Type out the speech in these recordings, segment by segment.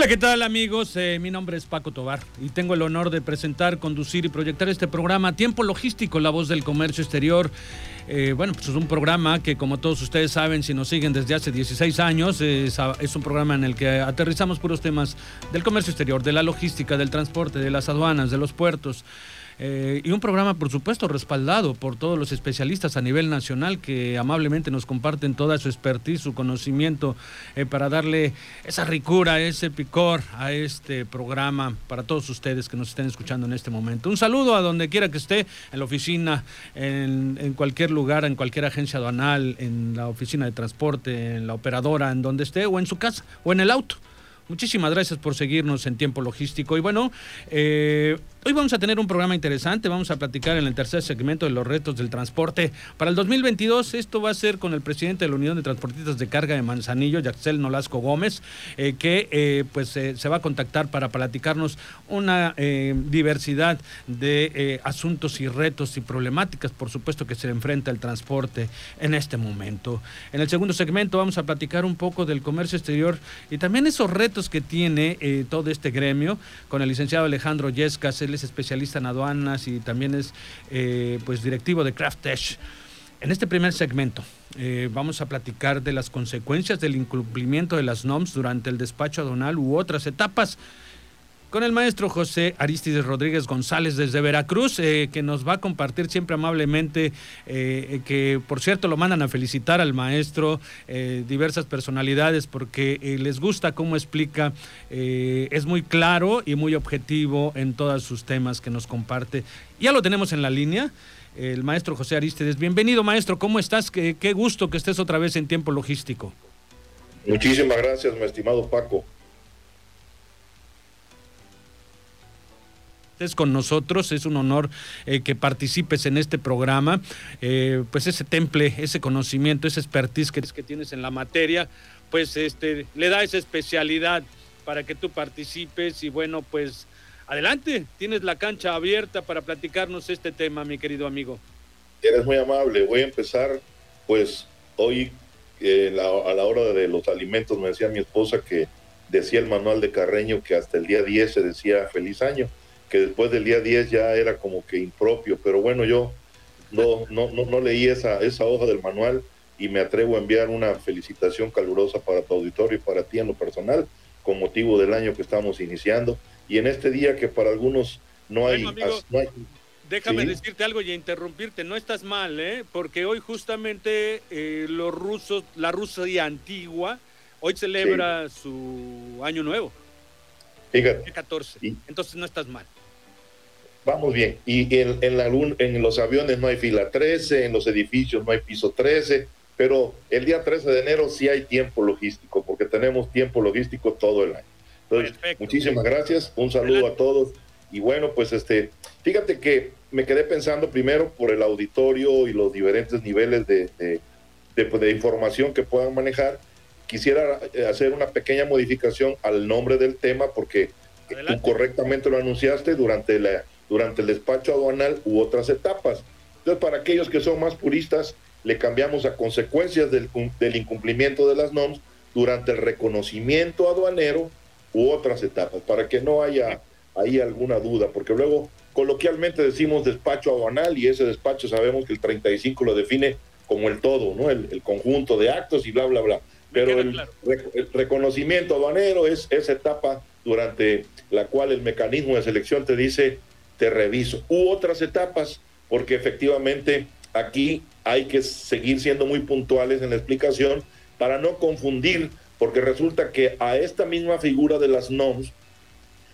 Hola, ¿qué tal amigos? Eh, mi nombre es Paco Tobar y tengo el honor de presentar, conducir y proyectar este programa Tiempo Logístico, la voz del comercio exterior. Eh, bueno, pues es un programa que como todos ustedes saben, si nos siguen desde hace 16 años, es, es, un programa en el que aterrizamos puros temas del comercio exterior, de la logística, del transporte, de las aduanas, de los puertos. Eh, y un programa, por supuesto, respaldado por todos los especialistas a nivel nacional que amablemente nos comparten toda su expertise, su conocimiento, eh, para darle esa ricura, ese picor a este programa para todos ustedes que nos estén escuchando en este momento. Un saludo a donde quiera que esté, en la oficina, en, en cualquier lugar, en cualquier agencia aduanal, en la oficina de transporte, en la operadora, en donde esté, o en su casa, o en el auto. Muchísimas gracias por seguirnos en tiempo logístico. Y bueno, eh, hoy vamos a tener un programa interesante. Vamos a platicar en el tercer segmento de los retos del transporte. Para el 2022, esto va a ser con el presidente de la Unión de Transportistas de Carga de Manzanillo, Yaxel Nolasco Gómez, eh, que eh, pues se va a contactar para platicarnos una diversidad de asuntos y retos y problemáticas, por supuesto, que se enfrenta el transporte en este momento. En el segundo segmento vamos a platicar un poco del comercio exterior y también esos retos que tiene eh, todo este gremio con el licenciado Alejandro Yescas, es especialista en aduanas y también es eh, pues directivo de Craftesh. En este primer segmento eh, vamos a platicar de las consecuencias del incumplimiento de las NOMS durante el despacho aduanal u otras etapas con el maestro José Aristides Rodríguez González desde Veracruz, eh, que nos va a compartir siempre amablemente, eh, que por cierto lo mandan a felicitar al maestro, eh, diversas personalidades, porque les gusta cómo explica, es muy claro y muy objetivo en todos sus temas que nos comparte. Ya lo tenemos en la línea. El maestro José Aristides. Bienvenido, maestro. ¿Cómo estás? Qué, qué gusto que estés otra vez en tiempo logístico. Muchísimas gracias, mi estimado Paco. Con nosotros, es un honor eh, que participes en este programa, eh, pues ese temple, ese conocimiento, ese expertise que, que tienes en la materia, pues este, le da esa especialidad para que tú participes y bueno, pues adelante, tienes la cancha abierta para platicarnos este tema, mi querido amigo. Eres muy amable, voy a empezar, pues hoy eh, a la hora de los alimentos me decía mi esposa que decía el manual de Carreño que hasta el día 10 se decía feliz año que después del día 10 ya era como que impropio, pero bueno, yo no, no, no, leí esa, esa hoja del manual y me atrevo a enviar una felicitación calurosa para tu auditorio y para ti en lo personal, con motivo del año que estamos iniciando. Y en este día que para algunos no hay... déjame decirte algo y interrumpirte, no estás mal, ¿eh? porque hoy justamente eh, los rusos, la Rusia antigua, hoy celebra su año nuevo. Fíjate. 14. Entonces no estás mal. Vamos bien. Y en, en, la, en los aviones no hay fila 13, en los edificios no hay piso 13, pero el día 13 de enero sí hay tiempo logístico, porque tenemos tiempo logístico todo el año. Entonces, muchísimas gracias, un saludo a todos. Y bueno, pues este, fíjate que me quedé pensando primero por el auditorio y los diferentes niveles de, de, de, pues, de información que puedan manejar. Quisiera eh, hacer una pequeña modificación al nombre del tema porque tú correctamente lo anunciaste durante la durante el despacho aduanal u otras etapas. Entonces, para aquellos que son más puristas, le cambiamos a consecuencias del, incumplimiento de las NOMS durante el reconocimiento aduanero u otras etapas, para que no haya ahí alguna duda, porque luego coloquialmente decimos despacho aduanal y ese despacho sabemos que el 35 lo define como el todo, ¿no? El, conjunto de actos y bla, bla, bla. Pero el, el, reconocimiento aduanero es esa etapa durante la cual el mecanismo de selección te dice te reviso. U otras etapas, porque efectivamente aquí hay que seguir siendo muy puntuales en la explicación para no confundir, porque resulta que a esta misma figura de las NOMS,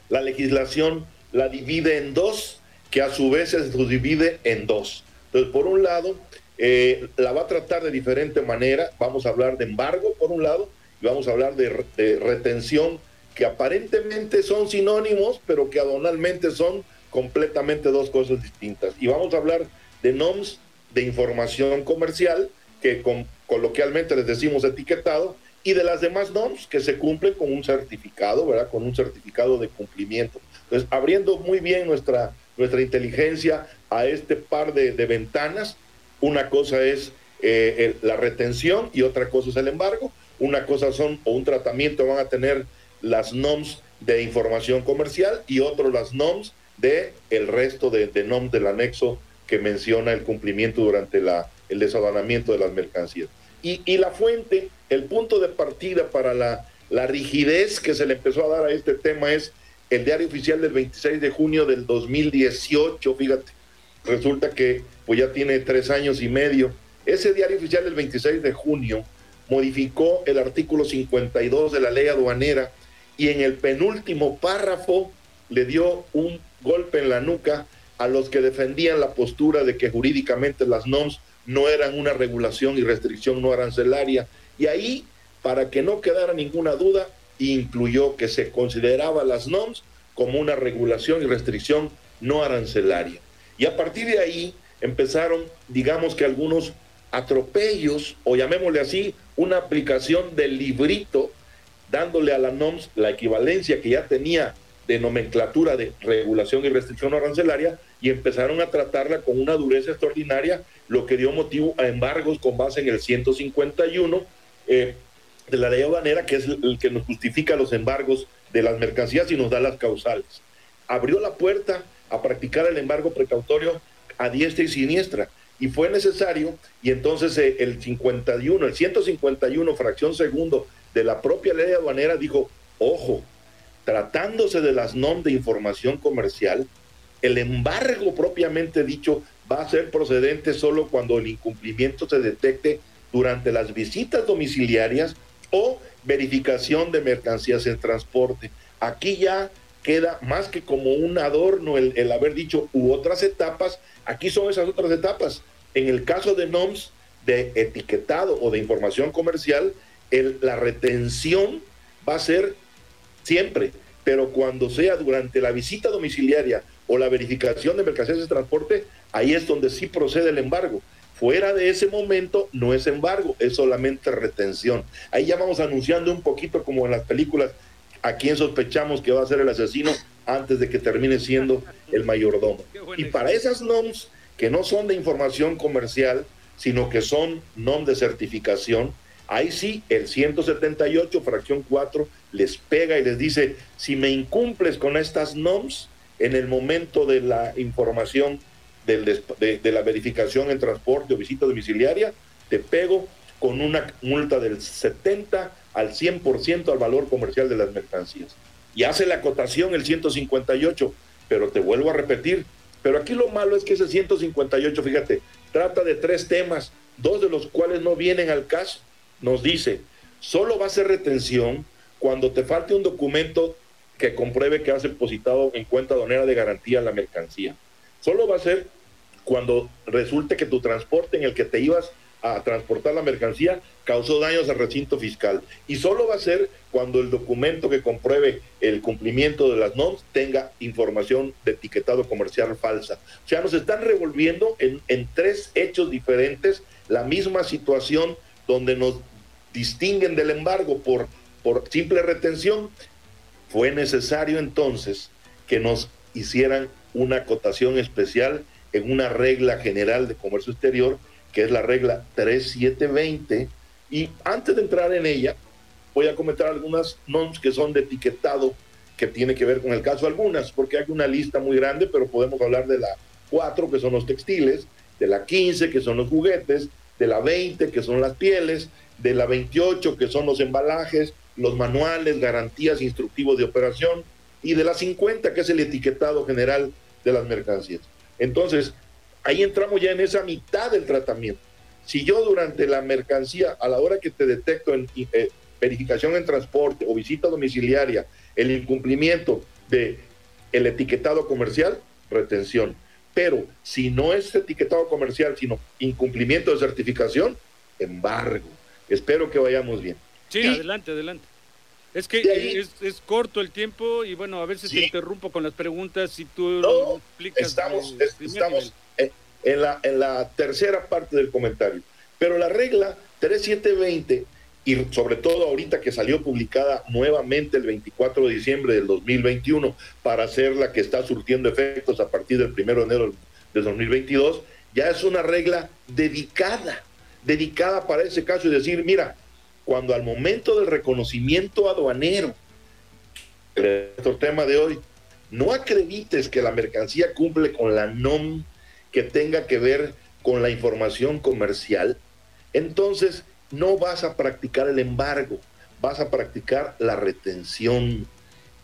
la legislación la divide en dos, que a su vez se subdivide en dos. Entonces, por un lado, eh, la va a tratar de diferente manera. Vamos a hablar de embargo, por un lado, y vamos a hablar de, de retención, que aparentemente son sinónimos, pero que adonalmente son completamente dos cosas distintas. Y vamos a hablar de NOMS de información comercial, que con, coloquialmente les decimos etiquetado, y de las demás NOMS que se cumplen con un certificado, ¿verdad? Con un certificado de cumplimiento. Entonces, abriendo muy bien nuestra, nuestra inteligencia a este par de, ventanas, una cosa es eh, la retención y otra cosa es el embargo. Una cosa son, o un tratamiento van a tener las NOMS de información comercial y otro las NOMS de el resto de, NOMS del anexo que menciona el cumplimiento durante la, el desabanamiento de las mercancías. Y, y, la fuente, el punto de partida para la, la rigidez que se le empezó a dar a este tema es el diario oficial del 26 de junio del 2018, fíjate, resulta que pues ya tiene tres años y medio. Ese diario oficial del 26 de junio modificó el artículo 52 de la ley aduanera y en el penúltimo párrafo le dio un golpe en la nuca a los que defendían la postura de que jurídicamente las NOMS no eran una regulación y restricción no arancelaria. Y ahí, para que no quedara ninguna duda, incluyó que se consideraba las NOMS como una regulación y restricción no arancelaria. Y a partir de ahí empezaron, digamos que algunos atropellos, o llamémosle así, una aplicación del librito, dándole a la NOMS la equivalencia que ya tenía de nomenclatura de regulación y restricción arancelaria y empezaron a tratarla con una dureza extraordinaria, lo que dio motivo a embargos con base en el 151 eh, de la ley aduanera, que es el que nos justifica los embargos de las mercancías y nos da las causales. Abrió la puerta a practicar el embargo precautorio a diestra y siniestra y fue necesario y entonces eh, el 51, el 151 fracción segundo de la propia ley aduanera dijo, ojo, tratándose de las NOM de información comercial, el embargo propiamente dicho va a ser procedente solo cuando el incumplimiento se detecte durante las visitas domiciliarias o verificación de mercancías en transporte. Aquí ya queda más que como un adorno el, haber dicho u otras etapas, aquí son esas otras etapas. En el caso de NOMS de etiquetado o de información comercial, la retención va a ser siempre, pero cuando sea durante la visita domiciliaria o la verificación de mercancías de transporte, ahí es donde sí procede el embargo. Fuera de ese momento no es embargo, es solamente retención. Ahí ya vamos anunciando un poquito como en las películas a quién sospechamos que va a ser el asesino antes de que termine siendo el mayordomo. Y para esas NOMS que no son de información comercial, sino que son NOM de certificación, Ahí sí, el 178, fracción 4, les pega y les dice, si me incumples con estas NOMS en el momento de la información del, de, la verificación en transporte o visita domiciliaria, te pego con una multa del 70 al 100% al valor comercial de las mercancías. Y hace la acotación el 158, pero te vuelvo a repetir, pero aquí lo malo es que ese 158, fíjate, trata de tres temas, dos de los cuales no vienen al caso nos dice, solo va a ser retención cuando te falte un documento que compruebe que has depositado en cuenta donera de garantía la mercancía. Solo va a ser cuando resulte que tu transporte en el que te ibas a transportar la mercancía causó daños al recinto fiscal. Y solo va a ser cuando el documento que compruebe el cumplimiento de las NOMS tenga información de etiquetado comercial falsa. O sea, nos están revolviendo en, en tres hechos diferentes la misma situación donde nos distinguen del embargo por, por simple retención, fue necesario entonces que nos hicieran una acotación especial en una regla general de comercio exterior, que es la regla 3720, y antes de entrar en ella, voy a comentar algunas NOMS que son de etiquetado, que tiene que ver con el caso algunas, porque hay una lista muy grande, pero podemos hablar de la 4, que son los textiles, de la 15, que son los juguetes, de la 20, que son las pieles, de la 28, que son los embalajes, los manuales, garantías, instructivos de operación, y de la 50, que es el etiquetado general de las mercancías. Entonces, ahí entramos ya en esa mitad del tratamiento. Si yo durante la mercancía, a la hora que te detecto en eh, verificación en transporte o visita domiciliaria, el incumplimiento de etiquetado comercial, retención. Pero si no es etiquetado comercial, sino incumplimiento de certificación, embargo. Espero que vayamos bien. Sí, adelante, adelante. Es que es, corto el tiempo y bueno, a veces te interrumpo con las preguntas y tú no, explicas. Estamos, estamos en, la, en la tercera parte del comentario. Pero la regla 3720 y sobre todo ahorita que salió publicada nuevamente el 24 de diciembre del 2021 para ser la que está surtiendo efectos a partir del 1 de enero de 2022, ya es una regla dedicada, dedicada para ese caso y decir, mira, cuando al momento del reconocimiento aduanero, el tema de hoy, no acredites que la mercancía cumple con la NOM que tenga que ver con la información comercial, entonces no vas a practicar el embargo, vas a practicar la retención.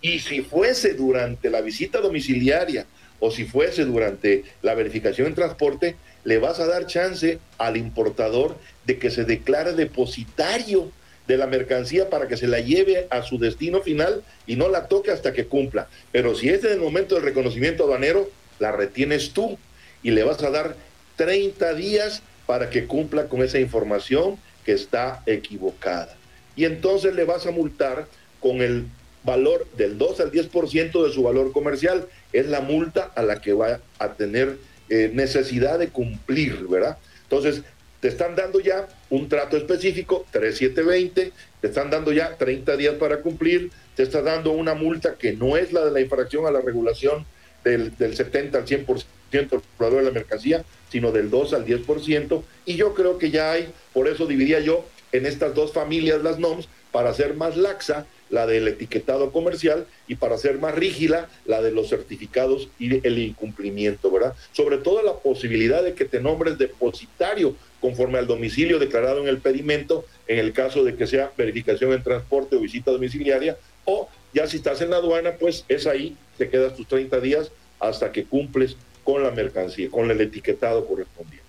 Y si fuese durante la visita domiciliaria o si fuese durante la verificación en transporte, le vas a dar chance al importador de que se declare depositario de la mercancía para que se la lleve a su destino final y no la toque hasta que cumpla. Pero si es en el momento del reconocimiento aduanero, la retienes tú y le vas a dar 30 días para que cumpla con esa información que está equivocada. Y entonces le vas a multar con el valor del 2 al 10% de su valor comercial. Es la multa a la que va a tener eh, necesidad de cumplir, ¿verdad? Entonces, te están dando ya un trato específico, 3720, te están dando ya 30 días para cumplir, te está dando una multa que no es la de la infracción a la regulación del, del 70 al 100% del valor de la mercancía, sino del 2 al 10%, y yo creo que ya hay, por eso dividía yo en estas dos familias las NOMS, para hacer más laxa la del etiquetado comercial y para hacer más rígida la de los certificados y el incumplimiento, ¿verdad? Sobre todo la posibilidad de que te nombres depositario conforme al domicilio declarado en el pedimento, en el caso de que sea verificación en transporte o visita domiciliaria, o ya si estás en la aduana, pues es ahí, te quedas tus 30 días hasta que cumples con la mercancía, con el etiquetado correspondiente.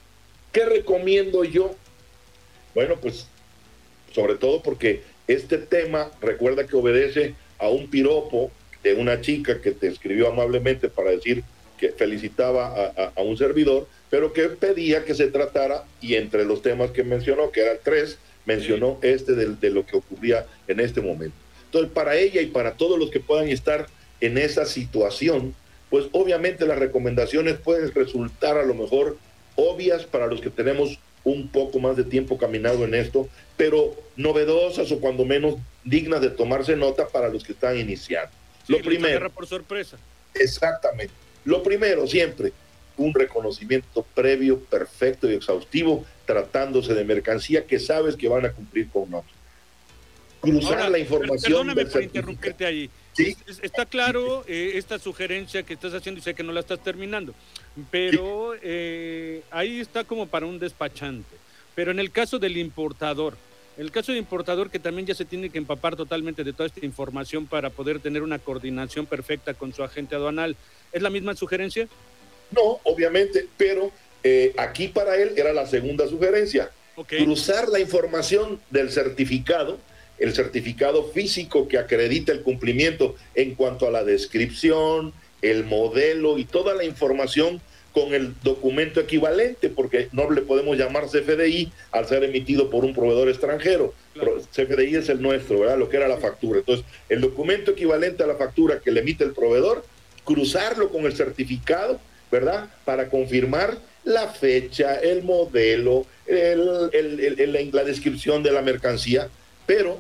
¿Qué recomiendo yo? Bueno, pues sobre todo porque este tema, recuerda que obedece a un piropo de una chica que te escribió amablemente para decir que felicitaba a, un servidor, pero que pedía que se tratara, y entre los temas que mencionó, que eran tres, mencionó este de, de lo que ocurría en este momento. Entonces, para ella y para todos los que puedan estar en esa situación, pues obviamente las recomendaciones pueden resultar a lo mejor obvias para los que tenemos un poco más de tiempo caminado en esto, pero novedosas o cuando menos dignas de tomarse nota para los que están iniciando. lo primero. por sorpresa. Exactamente. Lo primero, siempre, un reconocimiento previo, perfecto y exhaustivo, tratándose de mercancía que sabes que van a cumplir con nosotros. Cruzar la información. Perdóname por interrumpirte ahí. ¿Sí? Está claro eh, esta sugerencia que estás haciendo y sé que no la estás terminando, pero eh, ahí está como para un despachante. Pero en el caso del importador, el caso del importador que también ya se tiene que empapar totalmente de toda esta información para poder tener una coordinación perfecta con su agente aduanal, ¿es la misma sugerencia? No, obviamente, pero eh, aquí para él era la segunda sugerencia. Cruzar la información del certificado, el certificado físico que acredita el cumplimiento en cuanto a la descripción, el modelo y toda la información con el documento equivalente, porque no le podemos llamar CFDI al ser emitido por un proveedor extranjero. CFDI es el nuestro, ¿verdad? Lo que era la factura. Entonces, el documento equivalente a la factura que le emite el proveedor, cruzarlo con el certificado, ¿verdad? Para confirmar la fecha, el modelo, la descripción de la mercancía, pero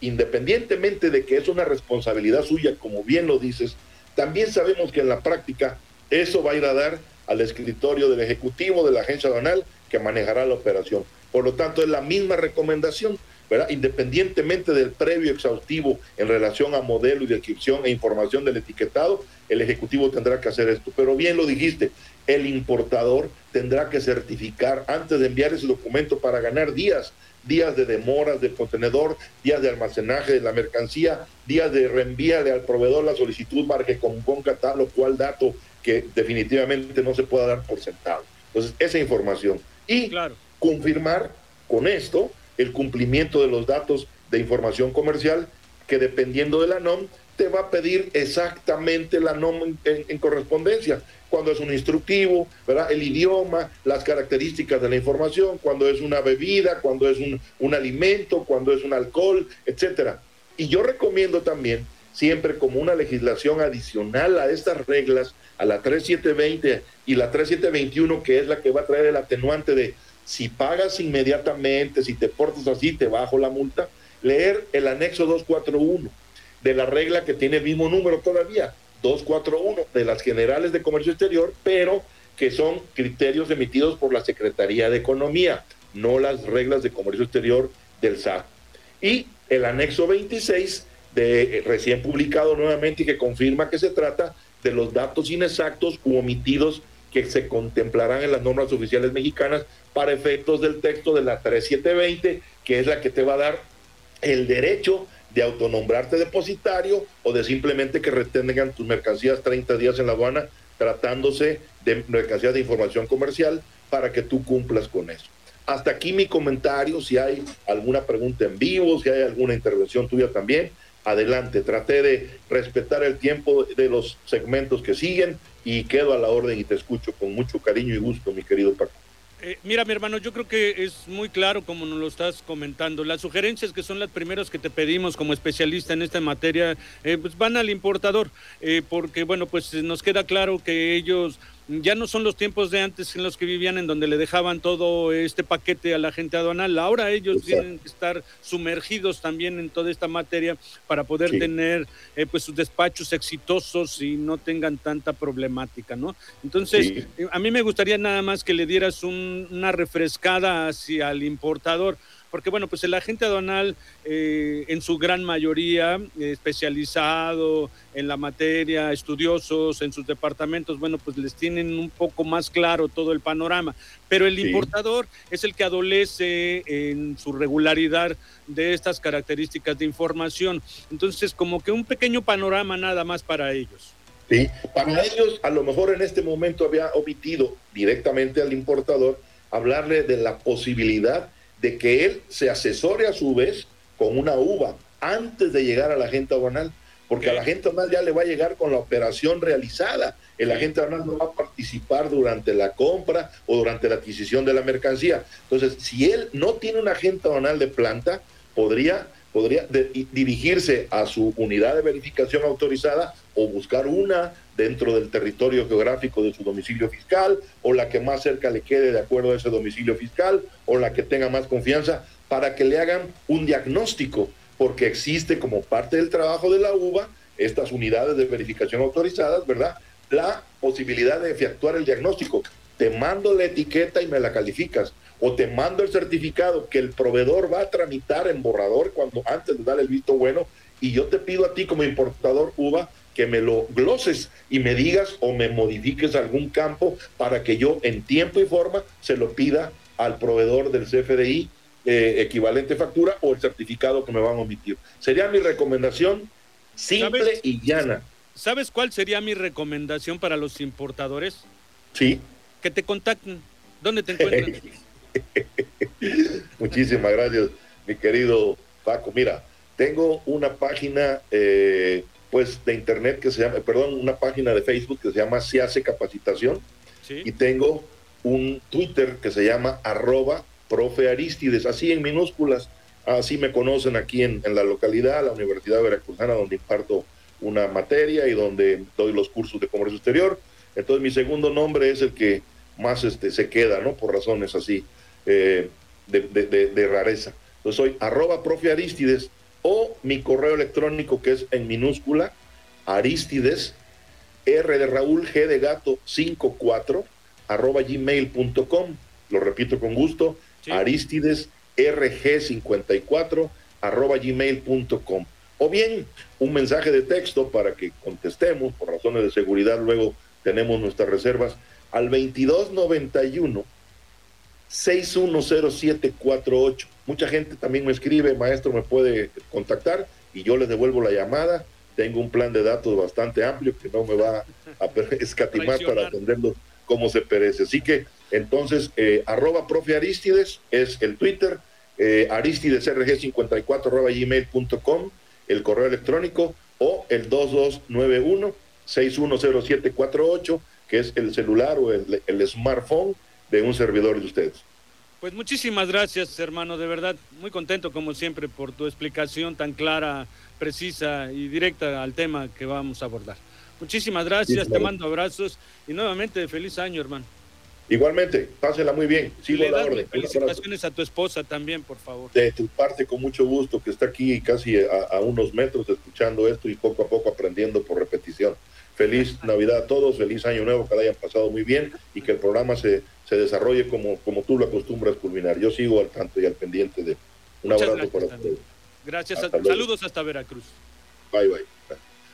independientemente de que es una responsabilidad suya, como bien lo dices, también sabemos que en la práctica eso va a ir a dar al escritorio del Ejecutivo de la Agencia Aduanal que manejará la operación. Por lo tanto, es la misma recomendación, ¿verdad? Independientemente del previo exhaustivo en relación a modelo y descripción e información del etiquetado, el Ejecutivo tendrá que hacer esto. Pero bien lo dijiste, el importador tendrá que certificar antes de enviar ese documento para ganar días, días de demoras del contenedor, días de almacenaje de la mercancía, días de reenvíale al proveedor la solicitud para que componga tal o cual dato que definitivamente no se pueda dar por sentado. Entonces, esa información. Y confirmar con esto el cumplimiento de los datos de información comercial que dependiendo de la NOM, te va a pedir exactamente la NOM en, correspondencia. Cuando es un instructivo, ¿verdad? el idioma, las características de la información, cuando es una bebida, cuando es un, un alimento, cuando es un alcohol, etcétera. Y yo recomiendo también, siempre como una legislación adicional a estas reglas, a la 3720 y la 3721, que es la que va a traer el atenuante de si pagas inmediatamente, si te portas así, te bajo la multa, leer el anexo 241 de la regla que tiene el mismo número todavía, 241 de las generales de comercio exterior, pero que son criterios emitidos por la Secretaría de Economía, no las reglas de comercio exterior del SAT. Y el anexo 26 de recién publicado nuevamente y que confirma que se trata de los datos inexactos u omitidos que se contemplarán en las normas oficiales mexicanas para efectos del texto de la 3720, que es la que te va a dar el derecho de autonombrarte depositario o de simplemente que retengan tus mercancías 30 días en la aduana tratándose de mercancías de información comercial para que tú cumplas con eso. Hasta aquí mi comentario, si hay alguna pregunta en vivo, si hay alguna intervención tuya también, adelante. Traté de respetar el tiempo de los segmentos que siguen y quedo a la orden y te escucho con mucho cariño y gusto, mi querido Paco. Eh, mira, mi hermano, yo creo que es muy claro como nos lo estás comentando. Las sugerencias que son las primeras que te pedimos como especialista en esta materia, eh, pues van al importador, eh, porque bueno, pues nos queda claro que ellos ya no son los tiempos de antes en los que vivían en donde le dejaban todo este paquete a la gente aduanal. Ahora ellos tienen que estar sumergidos también en toda esta materia para poder tener eh, pues sus despachos exitosos y no tengan tanta problemática, ¿no? Entonces, eh, a mí me gustaría nada más que le dieras una refrescada hacia el importador porque bueno, pues el agente aduanal eh, en su gran mayoría especializado en la materia, estudiosos en sus departamentos, bueno, pues les tienen un poco más claro todo el panorama, pero el importador es el que adolece en su regularidad de estas características de información. Entonces, como que un pequeño panorama nada más para ellos. Sí, para ellos a lo mejor en este momento había omitido directamente al importador hablarle de la posibilidad de que él se asesore a su vez con una uva antes de llegar a la agente aduanal, porque a la agente aduanal ya le va a llegar con la operación realizada. El agente aduanal no va a participar durante la compra o durante la adquisición de la mercancía. Entonces, si él no tiene un agente aduanal de planta, podría podría dirigirse a su unidad de verificación autorizada o buscar una dentro del territorio geográfico de su domicilio fiscal o la que más cerca le quede de acuerdo a ese domicilio fiscal o la que tenga más confianza para que le hagan un diagnóstico, porque existe como parte del trabajo de la UBA estas unidades de verificación autorizadas, ¿verdad? La posibilidad de efectuar el diagnóstico. Te mando la etiqueta y me la calificas o te mando el certificado que el proveedor va a tramitar en borrador cuando antes de dar el visto bueno y yo te pido a ti como importador uva que me lo gloses y me digas o me modifiques algún campo para que yo en tiempo y forma se lo pida al proveedor del CFDI eh, equivalente factura o el certificado que me van a omitir. Sería mi recomendación simple y llana. ¿Sabes cuál sería mi recomendación para los importadores? Sí. Que te contacten. ¿Dónde te encuentran? Muchísimas gracias, mi querido Paco. Mira, tengo una página eh, pues de internet que se llama, perdón, una página de Facebook que se llama Se hace capacitación y tengo un Twitter que se llama arroba profe Aristides, así en minúsculas, así me conocen aquí en, en la localidad, la Universidad Veracruzana, donde imparto una materia y donde doy los cursos de comercio exterior. Entonces mi segundo nombre es el que más este, se queda, ¿no? Por razones así eh, de, rareza. Entonces soy arroba profe Aristides o mi correo electrónico que es en minúscula Aristides R de Raúl G de gato 54 arroba gmail.com. Lo repito con gusto, Aristides RG 54 arroba gmail.com. O bien un mensaje de texto para que contestemos, por razones de seguridad, luego tenemos nuestras reservas al 2291 610748. Mucha gente también me escribe, maestro, me puede contactar y yo les devuelvo la llamada. Tengo un plan de datos bastante amplio que no me va a escatimar para atenderlo como se perece. Así que entonces, eh, arroba profe Aristides es el Twitter, eh, Aristides RG54 arroba gmail.com el correo electrónico o el 2291 610748, que es el celular o el, el smartphone de un servidor de ustedes. Pues muchísimas gracias, hermano, de verdad, muy contento como siempre por tu explicación tan clara, precisa y directa al tema que vamos a abordar. Muchísimas gracias, te mando abrazos y nuevamente feliz año, hermano. Igualmente, pásela muy bien. Sigo la orden. Felicitaciones a tu esposa también, por favor. De tu parte, con mucho gusto, que está aquí casi a, unos metros escuchando esto y poco a poco aprendiendo por repetición. Feliz Navidad a todos, feliz Año Nuevo, que la hayan pasado muy bien y que el programa se, se desarrolle como, como tú lo acostumbras culminar. Yo sigo al tanto y al pendiente de un abrazo para ustedes. Gracias, saludos hasta Veracruz. Bye, bye.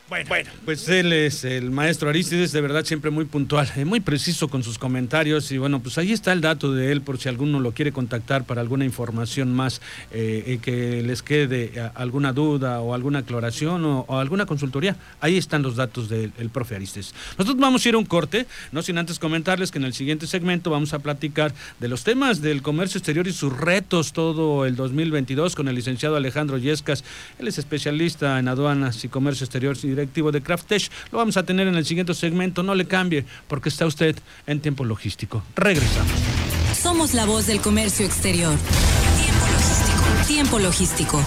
Bueno, pues él es el maestro Aristides, de verdad siempre muy puntual, eh, muy preciso con sus comentarios y bueno, pues ahí está el dato de él por si alguno lo quiere contactar para alguna información más eh, que les quede eh, alguna duda o alguna aclaración o, alguna consultoría. Ahí están los datos del profe Aristides. Nosotros vamos a ir a un corte, no sin antes comentarles que en el siguiente segmento vamos a platicar de los temas del comercio exterior y sus retos todo el 2022 con el licenciado Alejandro Yescas. Él es especialista en aduanas y comercio exterior y directivo de Craftesh. Lo vamos a tener en el siguiente segmento. No le cambie, porque está usted en tiempo logístico. Regresamos. Somos la voz del comercio exterior. Tiempo logístico. Tiempo logístico.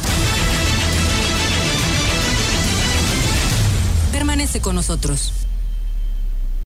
Permanece con nosotros.